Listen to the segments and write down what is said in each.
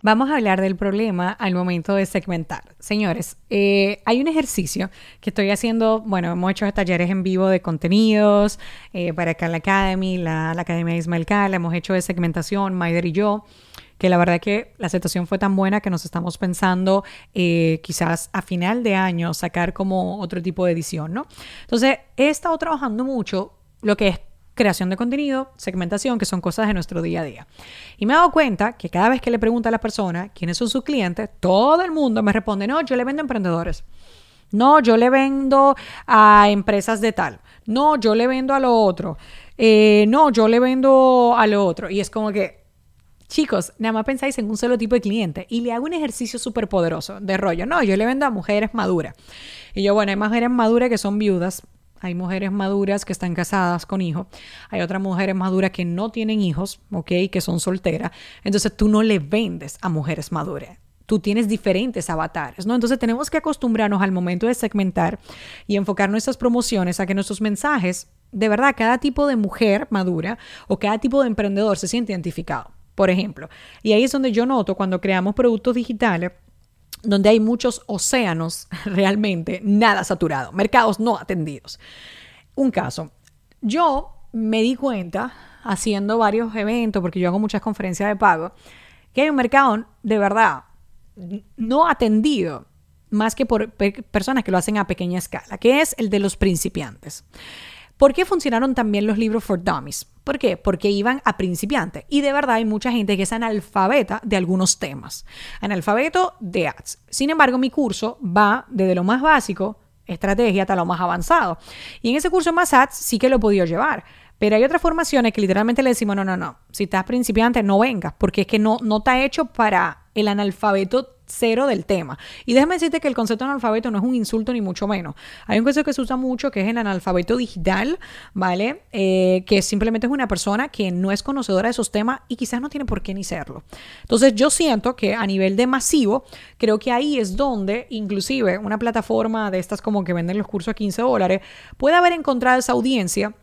Vamos a hablar del problema al momento de segmentar. Señores, eh, hay un ejercicio que estoy haciendo, bueno, hemos hecho talleres en vivo de contenidos eh, para Cal Academy, la, Academia de Ismael Cal, hemos hecho de segmentación, Maider y yo que la verdad que la aceptación fue tan buena que nos estamos pensando eh, quizás a final de año sacar como otro tipo de edición, ¿no? Entonces, he estado trabajando mucho lo que es creación de contenido, segmentación, que son cosas de nuestro día a día. Y me he dado cuenta que cada vez que le pregunto a la persona quiénes son sus clientes, todo el mundo me responde, no, yo le vendo a emprendedores. No, yo le vendo a empresas de tal. No, yo le vendo a lo otro. Eh, no, yo le vendo a lo otro. Y es como que, chicos, nada más pensáis en un solo tipo de cliente. Y le hago un ejercicio súper poderoso de rollo. No, yo le vendo a mujeres maduras. Y yo, bueno, hay mujeres maduras que son viudas, hay mujeres maduras que están casadas con hijos. Hay otras mujeres maduras que no tienen hijos, ¿ok? Que son solteras. Entonces tú no le vendes a mujeres maduras. Tú tienes diferentes avatares, ¿no? Entonces tenemos que acostumbrarnos al momento de segmentar y enfocar nuestras promociones a que nuestros mensajes, de verdad, cada tipo de mujer madura o cada tipo de emprendedor se siente identificado. Por ejemplo, y ahí es donde yo noto cuando creamos productos digitales donde hay muchos océanos realmente nada saturados, mercados no atendidos. Un caso, yo me di cuenta haciendo varios eventos, porque yo hago muchas conferencias de pago, que hay un mercado de verdad no atendido más que por personas que lo hacen a pequeña escala, que es el de los principiantes. ¿Por qué funcionaron también los libros for dummies? ¿Por qué? Porque iban a principiantes. Y de verdad hay mucha gente que es analfabeta de algunos temas. Analfabeto de ads. Sin embargo, mi curso va desde lo más básico, estrategia, hasta lo más avanzado. Y en ese curso más ads sí que lo he podido llevar. Pero hay otras formaciones que literalmente le decimos, no, no, no, si estás principiante, no vengas, porque es que no, no está hecho para el analfabeto cero del tema. Y déjame decirte que el concepto de analfabeto no es un insulto ni mucho menos. Hay un concepto que se usa mucho que es el analfabeto digital, ¿vale? Eh, que simplemente es una persona que no es conocedora de esos temas y quizás no tiene por qué ni serlo. Entonces yo siento que a nivel de masivo, creo que ahí es donde inclusive una plataforma de estas como que venden los cursos a 15 dólares puede haber encontrado esa audiencia.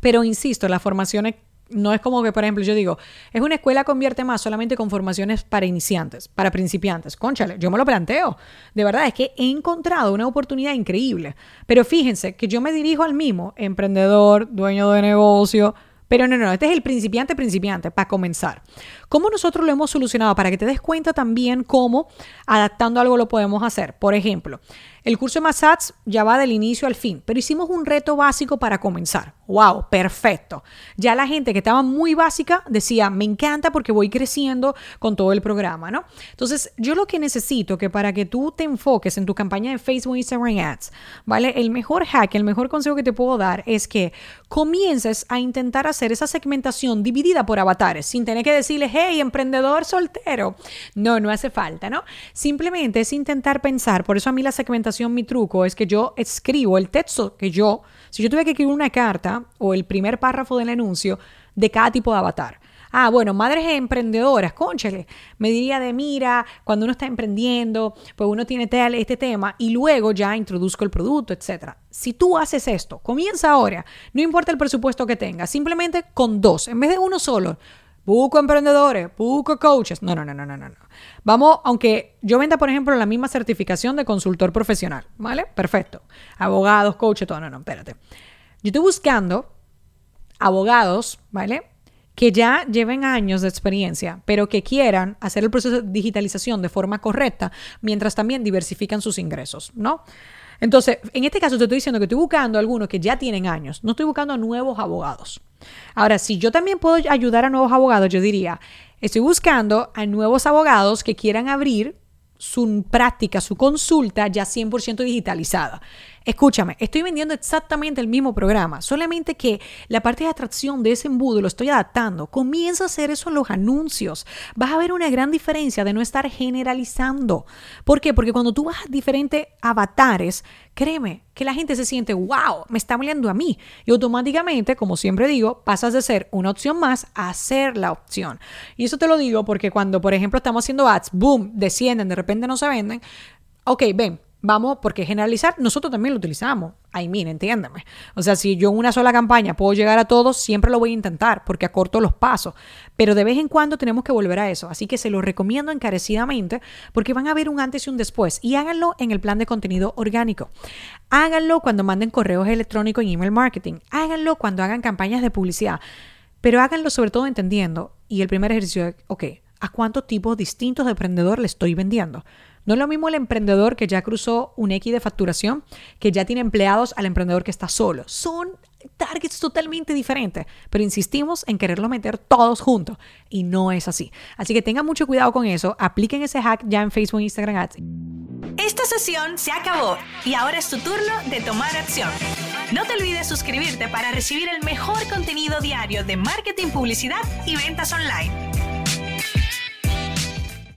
Pero insisto, las formaciones no es como que, por ejemplo, yo digo, es una escuela convierte más solamente con formaciones para iniciantes, para principiantes. Conchale, yo me lo planteo. De verdad, es que he encontrado una oportunidad increíble. Pero fíjense que yo me dirijo al mismo emprendedor, dueño de negocio, pero no, no, este es el principiante principiante, para comenzar. ¿Cómo nosotros lo hemos solucionado? Para que te des cuenta también cómo adaptando algo lo podemos hacer. Por ejemplo, el curso de Massats ya va del inicio al fin, pero hicimos un reto básico para comenzar. ¡Wow! Perfecto. Ya la gente que estaba muy básica decía, me encanta porque voy creciendo con todo el programa, ¿no? Entonces, yo lo que necesito que para que tú te enfoques en tu campaña de Facebook, Instagram Ads, ¿vale? El mejor hack, el mejor consejo que te puedo dar es que comiences a intentar hacer esa segmentación dividida por avatares, sin tener que decirle, hey, emprendedor soltero. No, no hace falta, ¿no? Simplemente es intentar pensar, por eso a mí la segmentación mi truco es que yo escribo el texto que yo, si yo tuve que escribir una carta o el primer párrafo del anuncio de cada tipo de avatar. Ah, bueno, madres emprendedoras, conchale, me diría de mira, cuando uno está emprendiendo, pues uno tiene este tema y luego ya introduzco el producto, etcétera. Si tú haces esto, comienza ahora, no importa el presupuesto que tengas, simplemente con dos, en vez de uno solo, Busco emprendedores, busco coaches. No, no, no, no, no, no. Vamos, aunque yo venda, por ejemplo, la misma certificación de consultor profesional, ¿vale? Perfecto. Abogados, coaches, todo. No, no, espérate. Yo estoy buscando abogados, ¿vale? Que ya lleven años de experiencia, pero que quieran hacer el proceso de digitalización de forma correcta, mientras también diversifican sus ingresos, ¿no? Entonces, en este caso te estoy diciendo que estoy buscando a algunos que ya tienen años, no estoy buscando a nuevos abogados. Ahora, si yo también puedo ayudar a nuevos abogados, yo diría, estoy buscando a nuevos abogados que quieran abrir su práctica, su consulta ya 100% digitalizada. Escúchame, estoy vendiendo exactamente el mismo programa, solamente que la parte de atracción de ese embudo lo estoy adaptando. Comienza a hacer eso en los anuncios. Vas a ver una gran diferencia de no estar generalizando. ¿Por qué? Porque cuando tú vas a diferentes avatares, créeme que la gente se siente, wow, me está hablando a mí. Y automáticamente, como siempre digo, pasas de ser una opción más a ser la opción. Y eso te lo digo porque cuando, por ejemplo, estamos haciendo ads, boom, descienden, de repente no se venden. Ok, ven, vamos, porque generalizar nosotros también lo utilizamos. Ay, mire, entiéndeme. O sea, si yo en una sola campaña puedo llegar a todos, siempre lo voy a intentar porque acorto los pasos. Pero de vez en cuando tenemos que volver a eso. Así que se lo recomiendo encarecidamente porque van a ver un antes y un después. Y háganlo en el plan de contenido orgánico. Háganlo cuando manden correos electrónicos en email marketing. Háganlo cuando hagan campañas de publicidad. Pero háganlo sobre todo entendiendo. Y el primer ejercicio es, ok, ¿a cuántos tipos distintos de emprendedor le estoy vendiendo? No es lo mismo el emprendedor que ya cruzó un X de facturación, que ya tiene empleados, al emprendedor que está solo. Son targets totalmente diferentes, pero insistimos en quererlo meter todos juntos y no es así. Así que tengan mucho cuidado con eso, apliquen ese hack ya en Facebook e Instagram Ads. Esta sesión se acabó y ahora es tu turno de tomar acción. No te olvides suscribirte para recibir el mejor contenido diario de marketing, publicidad y ventas online.